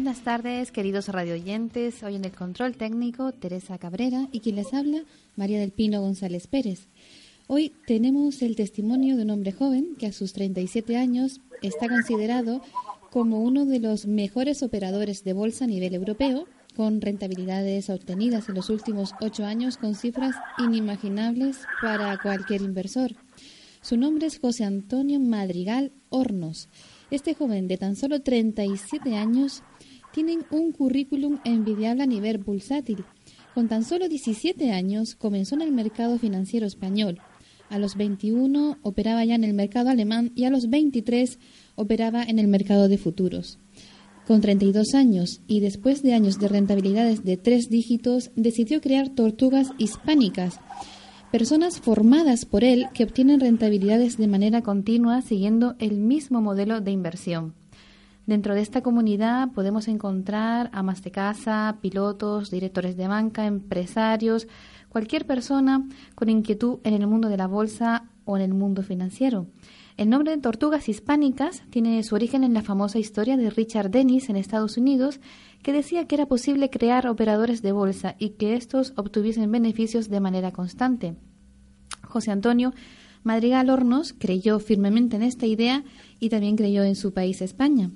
Buenas tardes, queridos radioyentes. Hoy en el control técnico, Teresa Cabrera y quien les habla, María del Pino González Pérez. Hoy tenemos el testimonio de un hombre joven que a sus 37 años está considerado como uno de los mejores operadores de bolsa a nivel europeo, con rentabilidades obtenidas en los últimos ocho años con cifras inimaginables para cualquier inversor. Su nombre es José Antonio Madrigal Hornos. Este joven de tan solo 37 años tiene un currículum envidiable a nivel bursátil. Con tan solo 17 años comenzó en el mercado financiero español. A los 21 operaba ya en el mercado alemán y a los 23 operaba en el mercado de futuros. Con 32 años y después de años de rentabilidades de tres dígitos, decidió crear tortugas hispánicas, personas formadas por él que obtienen rentabilidades de manera continua siguiendo el mismo modelo de inversión. Dentro de esta comunidad podemos encontrar amas de casa, pilotos, directores de banca, empresarios, cualquier persona con inquietud en el mundo de la bolsa o en el mundo financiero. El nombre de Tortugas Hispánicas tiene su origen en la famosa historia de Richard Dennis en Estados Unidos, que decía que era posible crear operadores de bolsa y que estos obtuviesen beneficios de manera constante. José Antonio Madrigal Hornos creyó firmemente en esta idea y también creyó en su país, España.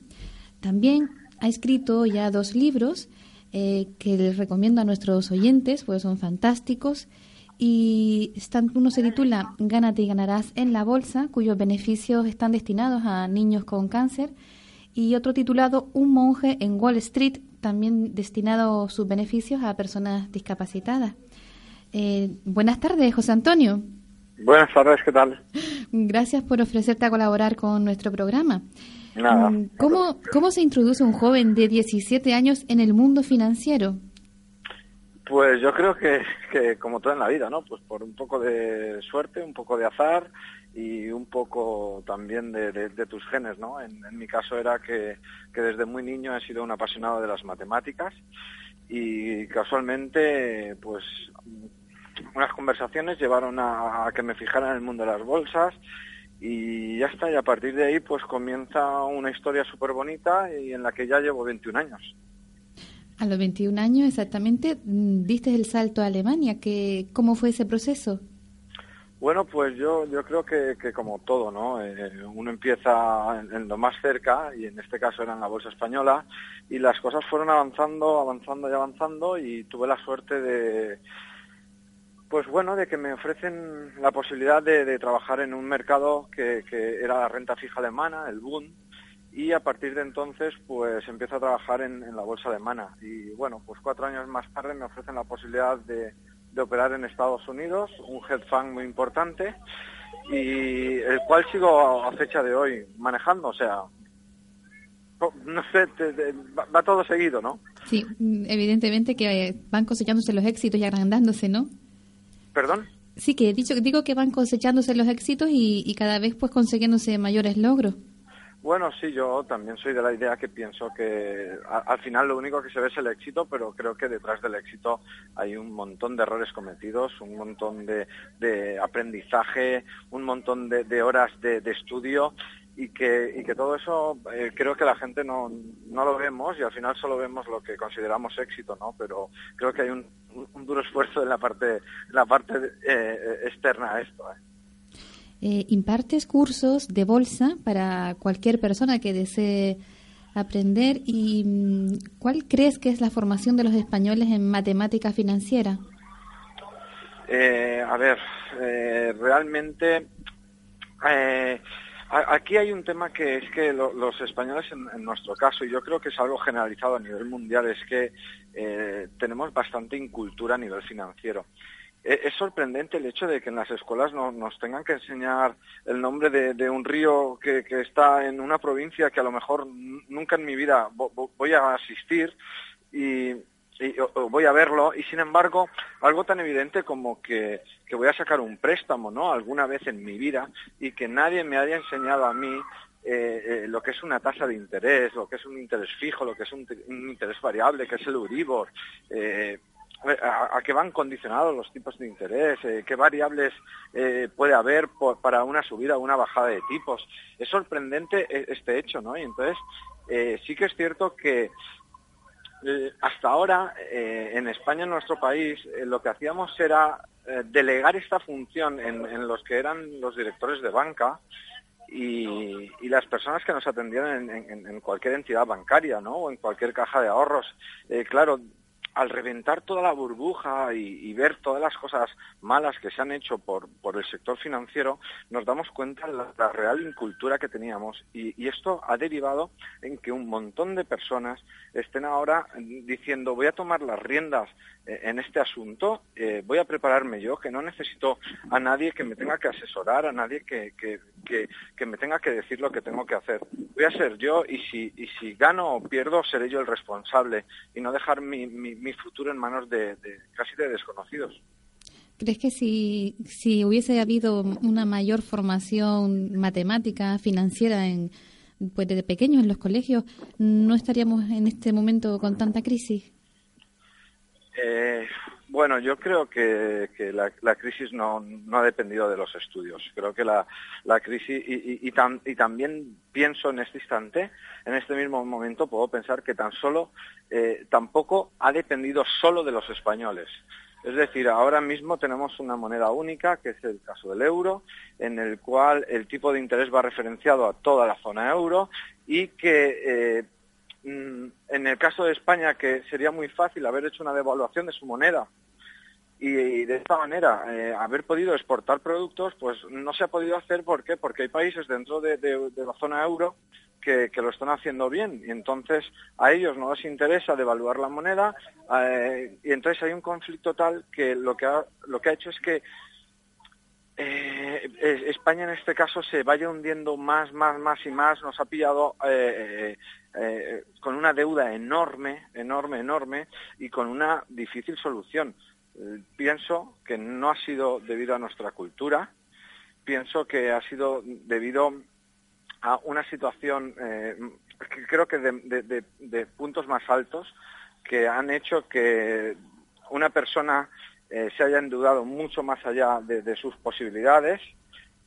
También ha escrito ya dos libros eh, que les recomiendo a nuestros oyentes, pues son fantásticos. Y están, uno se titula Gánate y ganarás en la bolsa, cuyos beneficios están destinados a niños con cáncer. Y otro titulado Un monje en Wall Street, también destinado sus beneficios a personas discapacitadas. Eh, buenas tardes, José Antonio. Buenas tardes, ¿qué tal? Gracias por ofrecerte a colaborar con nuestro programa. Mm, ¿Cómo, ¿Cómo se introduce un joven de 17 años en el mundo financiero? Pues yo creo que, que, como todo en la vida, ¿no? Pues por un poco de suerte, un poco de azar y un poco también de, de, tus genes, ¿no? En, mi caso era que, que, desde muy niño he sido un apasionado de las matemáticas y casualmente, pues unas conversaciones llevaron a, a que me fijara en el mundo de las bolsas y ya está, y a partir de ahí pues comienza una historia súper bonita y en la que ya llevo 21 años. A los 21 años exactamente mm, diste el salto a Alemania, que, ¿cómo fue ese proceso? Bueno, pues yo, yo creo que, que como todo, ¿no? Eh, uno empieza en, lo más cerca, y en este caso era en la Bolsa Española, y las cosas fueron avanzando, avanzando y avanzando, y tuve la suerte de, pues bueno, de que me ofrecen la posibilidad de, trabajar en un mercado que, era la renta fija alemana, el Bund, y a partir de entonces pues empiezo a trabajar en, la bolsa alemana. Y bueno, pues cuatro años más tarde me ofrecen la posibilidad de, operar en Estados Unidos, un hedge fund muy importante, y el cual sigo a fecha de hoy manejando, o sea, no sé, va, todo seguido, ¿no? Sí, evidentemente que van cosechándose los éxitos y agrandándose, ¿no? ¿Perdón? Sí, que he dicho, digo que van cosechándose los éxitos y, cada vez pues consiguiéndose mayores logros. Bueno, sí, yo también soy de la idea que pienso que al final lo único que se ve es el éxito, pero creo que detrás del éxito hay un montón de errores cometidos, un montón de, aprendizaje, un montón de, horas de, estudio y que, y que todo eso eh, creo que la gente no, no lo vemos y al final solo vemos lo que consideramos éxito, ¿no? Pero creo que hay un, un, duro esfuerzo en la parte, la parte eh, externa a esto. ¿eh? Eh, impartes cursos de bolsa para cualquier persona que desee aprender y mm, ¿cuál crees que es la formación de los españoles en matemática financiera? a ver, realmente aquí hay un tema que es que los españoles en, nuestro caso, y yo creo que es algo generalizado a nivel mundial, es que eh, tenemos bastante incultura a nivel financiero. E, es sorprendente el hecho de que en las escuelas nos tengan que enseñar el nombre de, un río que, está en una provincia que a lo mejor nunca en mi vida voy a asistir y, y, voy a verlo y sin embargo algo tan evidente como que, que, voy a sacar un préstamo no alguna vez en mi vida y que nadie me haya enseñado a mí eh, eh, lo que es una tasa de interés, lo que es un interés fijo, lo que es un, interés variable, que es el Euribor, eh, a, qué van condicionados los tipos de interés, qué variables puede haber para una subida o una bajada de tipos. Es sorprendente este hecho, ¿no? Y entonces sí que es cierto que hasta ahora en España, en nuestro país, lo que hacíamos era delegar esta función en los que eran los directores de banca, y, las personas que nos atendieron en, cualquier entidad bancaria, ¿no? O en cualquier caja de ahorros. Eh, claro, al reventar toda la burbuja y, ver todas las cosas malas que se han hecho por, por el sector financiero, nos damos cuenta de la, real incultura que teníamos. Y, y, esto ha derivado en que un montón de personas estén ahora diciendo voy a tomar las riendas eh, en este asunto, eh, voy a prepararme yo, que no necesito a nadie que me tenga que asesorar, a nadie que, que, que, me tenga que decir lo que tengo que hacer. Voy a ser yo y si, y si gano o pierdo, seré yo el responsable y no dejar mi, mi, futuro en manos de, casi de desconocidos. ¿Crees que si, si hubiese habido una mayor formación matemática, financiera en, pues desde pequeños en los colegios, no estaríamos en este momento con tanta crisis? Eh, bueno, yo creo que, la, crisis no, ha dependido de los estudios. Creo que la, crisis, y, también pienso en este instante, en este mismo momento, puedo pensar que tan solo, eh, tampoco ha dependido solo de los españoles. Es decir, ahora mismo tenemos una moneda única, que es el caso del euro, en el cual el tipo de interés va referenciado a toda la zona euro y que eh, en el caso de España, que sería muy fácil haber hecho una devaluación de su moneda y, de esta manera eh, haber podido exportar productos, pues no se ha podido hacer. ¿Por qué? Porque hay países dentro de, la zona euro que, lo están haciendo bien y entonces a ellos no les interesa devaluar la moneda eh, y entonces hay un conflicto tal que lo que ha, lo que ha hecho es que eh, España en este caso se vaya hundiendo más, más, más y más, nos ha pillado eh, eh, con una deuda enorme, enorme, enorme y con una difícil solución. pienso que no ha sido debido a nuestra cultura, pienso que ha sido debido a una situación, creo que de puntos más altos que han hecho que una persona eh, se hayan dudado mucho más allá de, sus posibilidades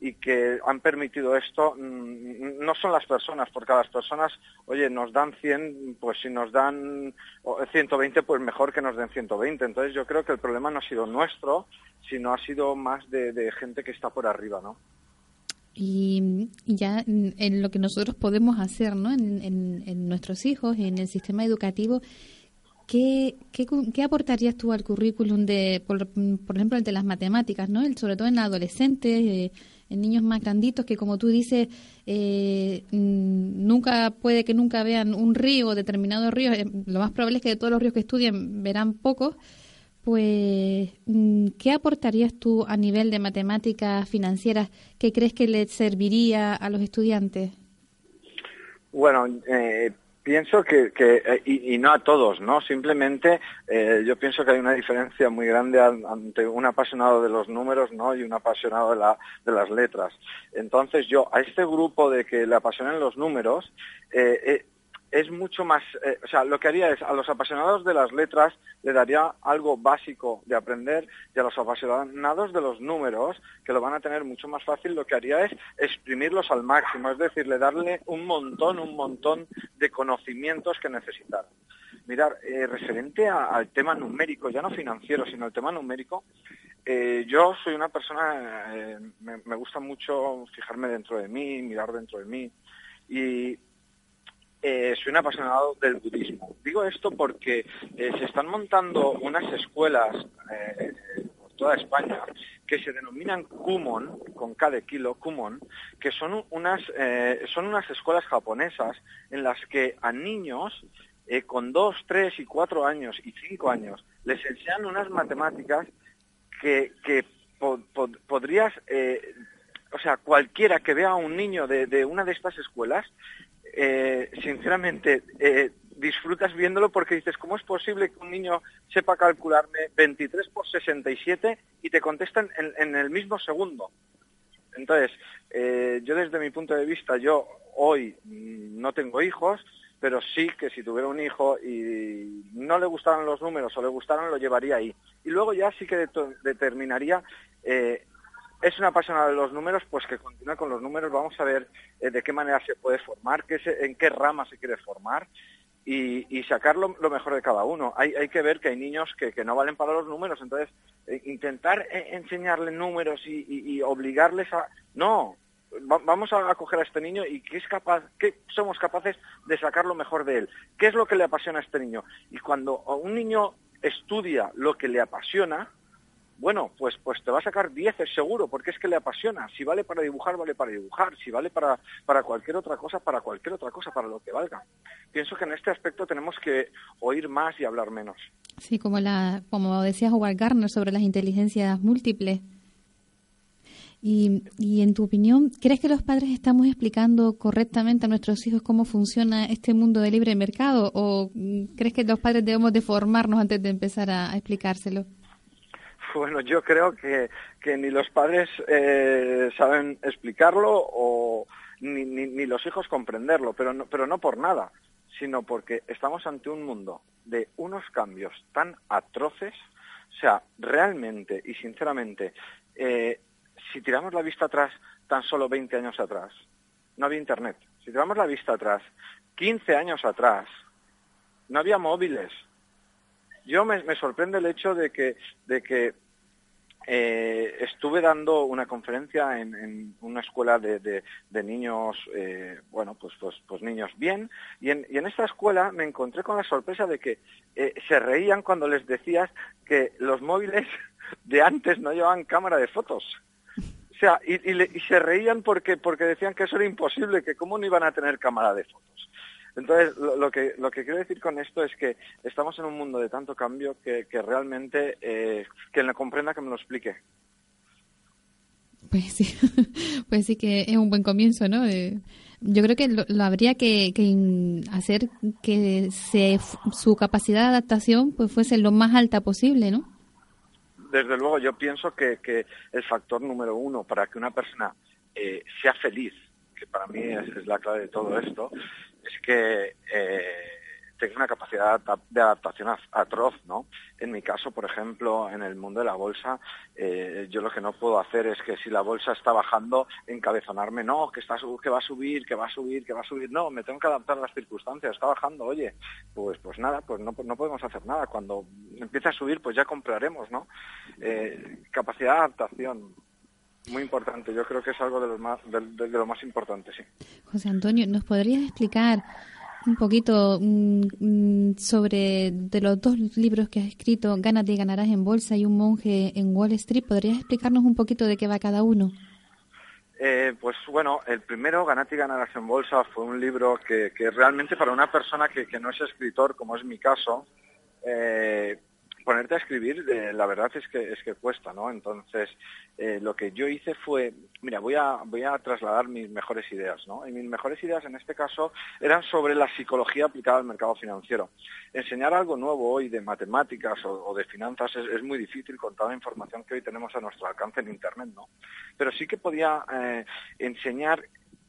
y que han permitido esto mm, no son las personas, porque a las personas, oye, nos dan 100, pues si nos dan 120, pues mejor que nos den 120. Entonces yo creo que el problema no ha sido nuestro, sino ha sido más de, gente que está por arriba, ¿no? Y ya en lo que nosotros podemos hacer, ¿no? En, en nuestros hijos, en el sistema educativo, ¿Qué, qué, aportarías tú al currículum de, por, ejemplo, el de las matemáticas, ¿no? El, sobre todo en adolescentes, eh, en niños más granditos que, como tú dices, eh, nunca puede que nunca vean un río, determinado río. Eh, lo más probable es que de todos los ríos que estudien verán pocos. Pues, ¿qué aportarías tú a nivel de matemáticas financieras que crees que le serviría a los estudiantes? Bueno, eh, pienso que, eh, y, no a todos, ¿no? Simplemente eh, yo pienso que hay una diferencia muy grande ante un apasionado de los números, ¿no? Y un apasionado de, la, de las letras. Entonces yo a este grupo de que le apasionen los números, eh, es mucho más, eh, o sea, lo que haría es a los apasionados de las letras le daría algo básico de aprender y a los apasionados de los números, que lo van a tener mucho más fácil, lo que haría es exprimirlos al máximo, es decir, le darle un montón, un montón de conocimientos que necesitan. Mirar, eh, referente al tema numérico, ya no financiero, sino al tema numérico, eh, yo soy una persona, me, me gusta mucho fijarme dentro de mí, mirar dentro de mí, y eh, soy un apasionado del budismo. Digo esto porque eh, se están montando unas escuelas eh, por toda España que se denominan Kumon, con cada kilo, Kumon, que son unas, son unas escuelas japonesas en las que a niños con dos, tres y cuatro años y cinco años les enseñan unas matemáticas que, podrías, o sea, cualquiera que vea a un niño de, de una de estas escuelas eh, sinceramente, eh, disfrutas viéndolo porque dices, ¿cómo es posible que un niño sepa calcularme 23 por 67 y te contestan en, el mismo segundo? Entonces, eh, yo desde mi punto de vista, yo hoy no tengo hijos, pero sí que si tuviera un hijo y no le gustaran los números o le gustaran, lo llevaría ahí. Y luego ya sí que determinaría eh, es una apasionada de los números, pues que continúe con los números. Vamos a ver eh, de qué manera se puede formar, qué en qué rama se quiere formar y, sacar lo, mejor de cada uno. Hay, que ver que hay niños que, no valen para los números, entonces eh, intentar eh, enseñarle números y, obligarles a... No, vamos a coger a este niño y qué es capaz, qué somos capaces de sacar lo mejor de él. ¿Qué es lo que le apasiona a este niño? Y cuando un niño estudia lo que le apasiona, bueno, pues, pues te va a sacar 10 seguro, porque es que le apasiona. Si vale para dibujar, vale para dibujar. Si vale para, para cualquier otra cosa, para cualquier otra cosa, para lo que valga. Pienso que en este aspecto tenemos que oír más y hablar menos. Sí, como, la, como decía Howard Gardner sobre las inteligencias múltiples. Y, y en tu opinión, ¿crees que los padres estamos explicando correctamente a nuestros hijos cómo funciona este mundo de libre mercado? ¿O mm, crees que los padres debemos de formarnos antes de empezar a explicárselo? Bueno, yo creo que, ni los padres eh, saben explicarlo o ni, ni, los hijos comprenderlo, pero no, pero no por nada, sino porque estamos ante un mundo de unos cambios tan atroces, o sea, realmente y sinceramente, eh, si tiramos la vista atrás tan solo 20 años atrás, no había Internet. Si tiramos la vista atrás, 15 años atrás, no había móviles, yo me, sorprende el hecho de que, de que eh, estuve dando una conferencia en, una escuela de, niños, eh, bueno, pues, pues, pues, niños bien, y en, y en, esta escuela me encontré con la sorpresa de que eh, se reían cuando les decías que los móviles de antes no llevaban cámara de fotos. O sea, y, y se reían porque, porque decían que eso era imposible, que cómo no iban a tener cámara de fotos. Entonces, lo, que, lo que quiero decir con esto es que estamos en un mundo de tanto cambio que, realmente eh, quien lo comprenda que me lo explique. Pues sí, pues sí que es un buen comienzo, ¿no? yo creo que lo, habría que, hacer que se, su capacidad de adaptación pues fuese lo más alta posible, ¿no? Desde luego, yo pienso que, que el factor número uno para que una persona eh, sea feliz, que para mí es, la clave de todo esto, es que eh, tengo una capacidad de adaptación atroz, ¿no? En mi caso, por ejemplo, en el mundo de la bolsa, eh, yo lo que no puedo hacer es que si la bolsa está bajando, encabezonarme, no, que, está, que va a subir, que va a subir, que va a subir, no, me tengo que adaptar a las circunstancias, está bajando, oye, pues, pues nada, pues no, no podemos hacer nada, cuando empiece a subir, pues ya compraremos, ¿no? Eh, capacidad de adaptación, muy importante, yo creo que es algo de lo más, de, lo más importante, sí. José Antonio, ¿nos podrías explicar un poquito mm, mm, sobre de los dos libros que has escrito, Gánate y ganarás en bolsa y Un monje en Wall Street? ¿Podrías explicarnos un poquito de qué va cada uno? Eh, pues bueno, el primero, Ganate y ganarás en bolsa, fue un libro que, que realmente para una persona que, que, no es escritor, como es mi caso, eh, ponerte a escribir, eh, la verdad es que es que cuesta, ¿no? Entonces, eh, lo que yo hice fue, mira, voy a voy a trasladar mis mejores ideas, ¿no? Y mis mejores ideas en este caso eran sobre la psicología aplicada al mercado financiero. Enseñar algo nuevo hoy de matemáticas o, de finanzas es, muy difícil con toda la información que hoy tenemos a nuestro alcance en Internet, ¿no? Pero sí que podía eh, enseñar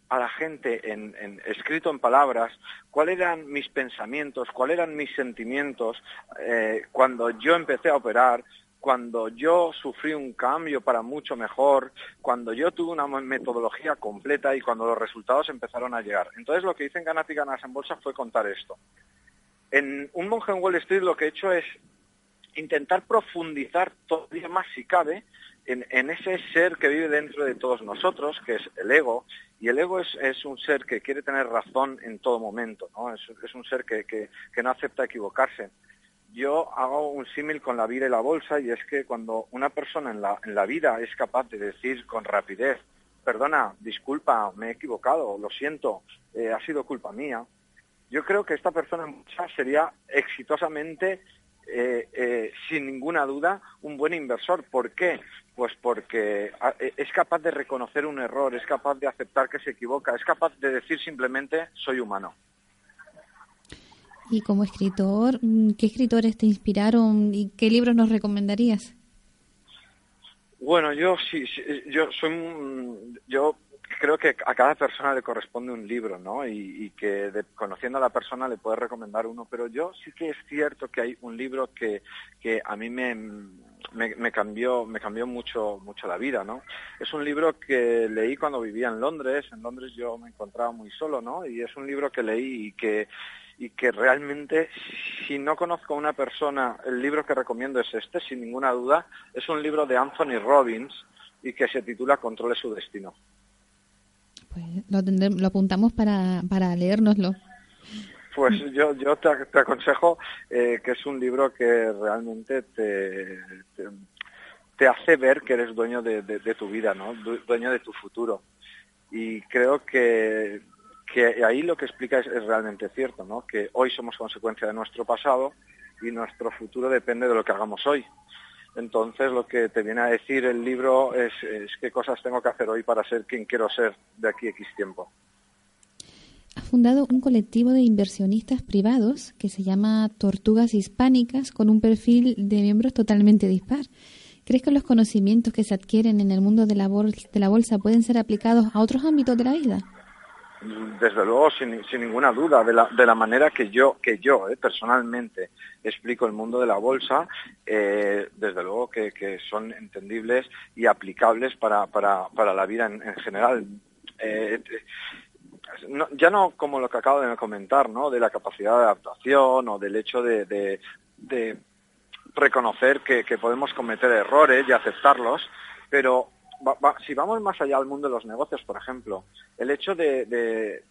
a la gente en, escrito en palabras cuáles eran mis pensamientos, cuáles eran mis sentimientos eh, cuando yo empecé a operar, cuando yo sufrí un cambio para mucho mejor, cuando yo tuve una metodología completa y cuando los resultados empezaron a llegar. Entonces lo que hice en Ganas y Ganas en Bolsa fue contar esto. En un monje en Wall Street lo que he hecho es intentar profundizar todavía más si cabe en, ese ser que vive dentro de todos nosotros, que es el ego, y el ego es, un ser que quiere tener razón en todo momento, ¿no? Es, un ser que, no acepta equivocarse. Yo hago un símil con la vida y la bolsa, y es que cuando una persona en la, en la vida es capaz de decir con rapidez, perdona, disculpa, me he equivocado, lo siento, eh, ha sido culpa mía, yo creo que esta persona sería exitosamente eh, eh, sin ninguna duda, un buen inversor. ¿Por qué? Pues porque ah, e, es capaz de reconocer un error, es capaz de aceptar que se equivoca, es capaz de decir simplemente soy humano. Y como escritor, mm, ¿qué escritores te inspiraron y qué libros nos recomendarías? Bueno, yo sí, yo soy, yo creo que a cada persona le corresponde un libro, ¿no? Y, que conociendo a la persona le puedes recomendar uno, pero yo sí que es cierto que hay un libro que, que a mí me, me, cambió, me cambió mucho, mucho la vida, ¿no? Es un libro que leí cuando vivía en Londres. En Londres yo me encontraba muy solo, ¿no? Y es un libro que leí y que y que realmente si no conozco a una persona, el libro que recomiendo es este, sin ninguna duda, es un libro de Anthony Robbins y que se titula Controle su destino. Pues lo, apuntamos para, para leérnoslo. Pues yo, yo te, aconsejo eh, que es un libro que realmente te, te, hace ver que eres dueño de, de, tu vida, ¿no? dueño de tu futuro. Y creo que que ahí lo que explica es, realmente cierto, ¿no? que hoy somos consecuencia de nuestro pasado y nuestro futuro depende de lo que hagamos hoy. Entonces lo que te viene a decir el libro es, qué cosas tengo que hacer hoy para ser quien quiero ser de aquí a X tiempo. Ha fundado un colectivo de inversionistas privados que se llama Tortugas Hispánicas con un perfil de miembros totalmente dispar. ¿Crees que los conocimientos que se adquieren en el mundo de la, de la bolsa pueden ser aplicados a otros ámbitos de la vida? Desde luego sin, ninguna duda de la, de la manera que yo que yo eh, personalmente explico el mundo de la bolsa eh, desde luego que, son entendibles y aplicables para, para, para la vida en, general. Eh, ya no como lo que acabo de comentar no de la capacidad de adaptación o del hecho de, de, reconocer que podemos cometer errores y aceptarlos pero si vamos más allá al mundo de los negocios, por ejemplo, el hecho de, de,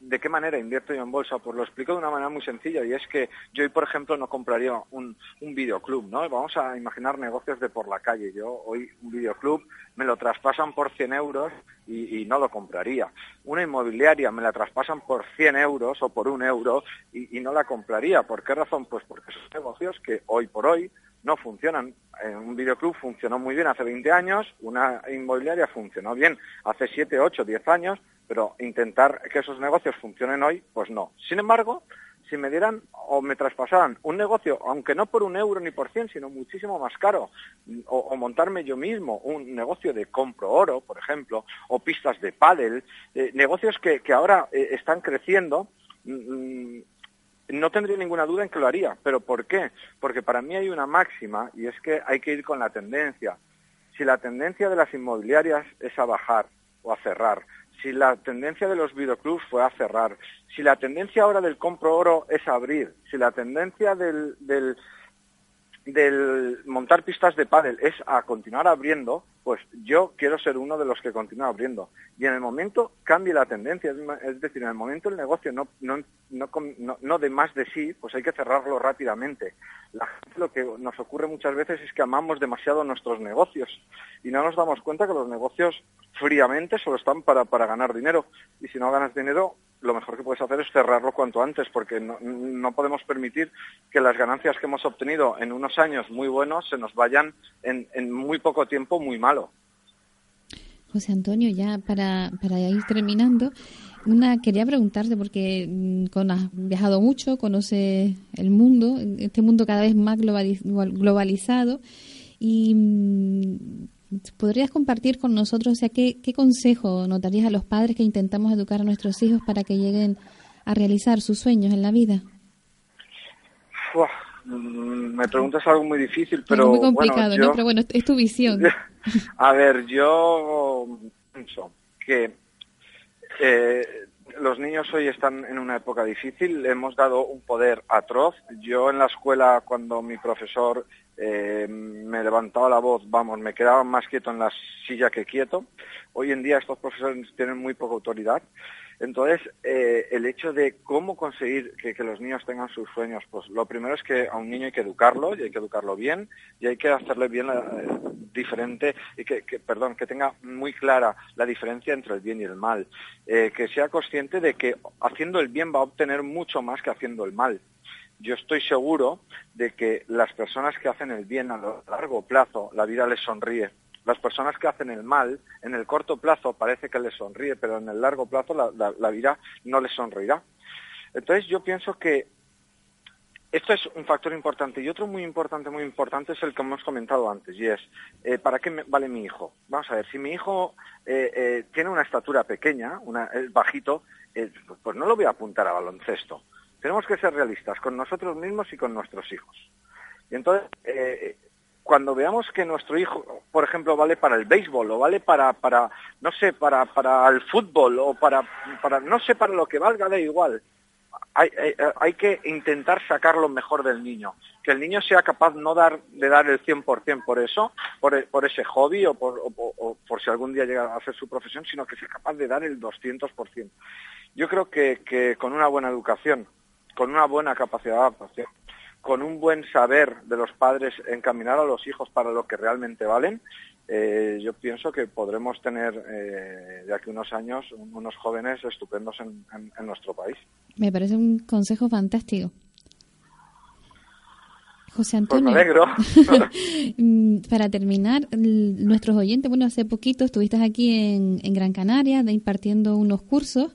de qué manera invierto yo en bolsa, pues lo explico de una manera muy sencilla y es que yo hoy, por ejemplo, no compraría un, un videoclub, ¿no? Vamos a imaginar negocios de por la calle. Yo hoy un videoclub me lo traspasan por 100 euros y, no lo compraría. Una inmobiliaria me la traspasan por 100 euros o por un euro y, y no la compraría. ¿Por qué razón? Pues porque son negocios que hoy por hoy no funcionan. un videoclub funcionó muy bien hace 20 años, una inmobiliaria funcionó bien hace 7, 8, 10 años, pero intentar que esos negocios funcionen hoy, pues no. Sin embargo, si me dieran o me traspasaran un negocio, aunque no por un euro ni por cien, sino muchísimo más caro, o, montarme yo mismo un negocio de compro oro, por ejemplo, o pistas de pádel, eh, negocios que, ahora eh, están creciendo, mm, no tendría ninguna duda en que lo haría. ¿Pero por qué? Porque para mí hay una máxima y es que hay que ir con la tendencia. Si la tendencia de las inmobiliarias es a bajar o a cerrar, si la tendencia de los videoclubs fue a cerrar, si la tendencia ahora del compro oro es abrir, si la tendencia del, del, del montar pistas de pádel es a continuar abriendo, pues yo quiero ser uno de los que continúa abriendo. Y en el momento cambie la tendencia, es decir, en el momento el negocio no, no, no, no, de más de sí, pues hay que cerrarlo rápidamente. La gente lo que nos ocurre muchas veces es que amamos demasiado nuestros negocios y no nos damos cuenta que los negocios fríamente solo están para, para ganar dinero. Y si no ganas dinero, lo mejor que puedes hacer es cerrarlo cuanto antes, porque no, no, podemos permitir que las ganancias que hemos obtenido en unos años muy buenos se nos vayan en, en muy poco tiempo muy malo. José Antonio, ya para, para ir terminando, una quería preguntarte porque mm, con, has viajado mucho, conoces el mundo, este mundo cada vez más globalizado y mm, ¿podrías compartir con nosotros, o sea, qué, qué consejo notarías a los padres que intentamos educar a nuestros hijos para que lleguen a realizar sus sueños en la vida? Mm, me preguntas algo muy difícil, pero... muy complicado, ¿no? Pero bueno, es tu visión. A ver, yo pienso que eh, los niños hoy están en una época difícil, hemos dado un poder atroz. Yo en la escuela, cuando mi profesor eh, me levantaba la voz, vamos, me quedaba más quieto en la silla que quieto. Hoy en día estos profesores tienen muy poca autoridad. Entonces, eh, el hecho de cómo conseguir que, los niños tengan sus sueños, pues lo primero es que a un niño hay que educarlo y hay que educarlo bien y hay que hacerle bien la, eh, diferente y que, perdón, que tenga muy clara la diferencia entre el bien y el mal, que sea consciente de que haciendo el bien va a obtener mucho más que haciendo el mal yo estoy seguro de que las personas que hacen el bien a largo plazo, la vida les sonríe. Las personas que hacen el mal, en el corto plazo parece que les sonríe, pero en el largo plazo la, vida no les sonreirá. Entonces yo pienso que esto es un factor importante y otro muy importante, muy importante es el que hemos comentado antes y es, eh, ¿para qué vale mi hijo? Vamos a ver, si mi hijo eh, eh, tiene una estatura pequeña, una, es bajito, pues no lo voy a apuntar a baloncesto. Tenemos que ser realistas con nosotros mismos y con nuestros hijos. Y entonces, cuando veamos que nuestro hijo, por ejemplo, vale para el béisbol o vale para, para no sé, para, para el fútbol o para, para, no sé, para lo que valga, da igual hay, que intentar sacar lo mejor del niño. Que el niño sea capaz no dar, de dar el 100% por eso, por, por ese hobby o por, por, si algún día llega a hacer su profesión, sino que sea capaz de dar el 200%. Yo creo que, que con una buena educación, con una buena capacidad de adaptación, con un buen saber de los padres encaminar a los hijos para lo que realmente valen, eh, yo pienso que podremos tener eh, de aquí unos años unos jóvenes estupendos en, nuestro país. Me parece un consejo fantástico. José pues Antonio. alegro. Mm, para terminar, nuestros oyentes, bueno, hace poquito estuviste aquí en, Gran Canaria impartiendo unos cursos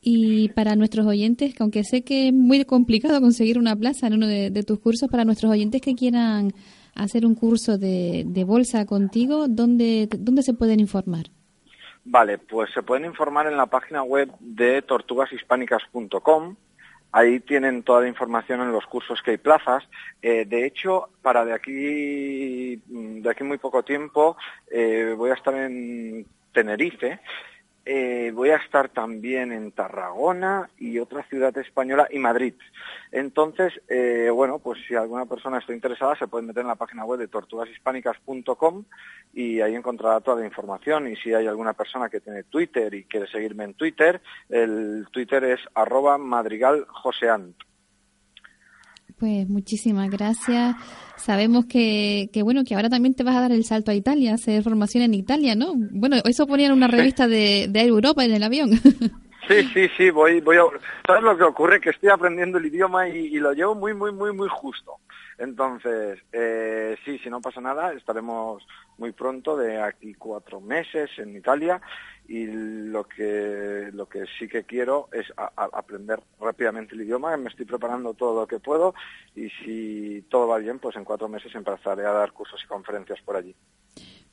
y para nuestros oyentes, aunque sé que es muy complicado conseguir una plaza en uno de tus cursos, para nuestros oyentes que quieran hacer un curso de, bolsa contigo, ¿dónde, ¿dónde se pueden informar? Vale, pues se pueden informar en la página web de tortugashispánicas.com. Ahí tienen toda la información en los cursos que hay plazas. Eh, de hecho, para de aquí, de aquí muy poco tiempo, eh, voy a estar en Tenerife eh, voy a estar también en Tarragona y otra ciudad española y Madrid. Entonces, eh, bueno, pues si alguna persona está interesada se puede meter en la página web de tortugashispánicas.com y ahí encontrará toda la información. Y si hay alguna persona que tiene Twitter y quiere seguirme en Twitter, el Twitter es arroba madrigaljoseant. Pues muchísimas gracias. Sabemos que, que, bueno, que ahora también te vas a dar el salto a Italia, hacer formación en Italia, ¿no? Bueno, eso ponía en una revista de, de Europa en el avión. Sí, sí, sí, voy, voy a... ¿Sabes lo que ocurre? Que estoy aprendiendo el idioma y, lo llevo muy, muy, muy, muy justo. Entonces, eh, sí, si no pasa nada, estaremos muy pronto, de aquí cuatro meses en Italia, y lo que, lo que sí que quiero es aprender rápidamente el idioma, me estoy preparando todo lo que puedo, y si todo va bien, pues en cuatro meses empezaré a dar cursos y conferencias por allí.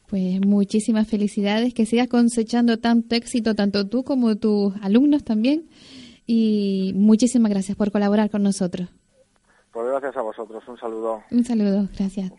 Pues muchísimas felicidades, que sigas cosechando tanto éxito, tanto tú como tus alumnos también. Y muchísimas gracias por colaborar con nosotros. Pues gracias a vosotros, un saludo. Un saludo, gracias.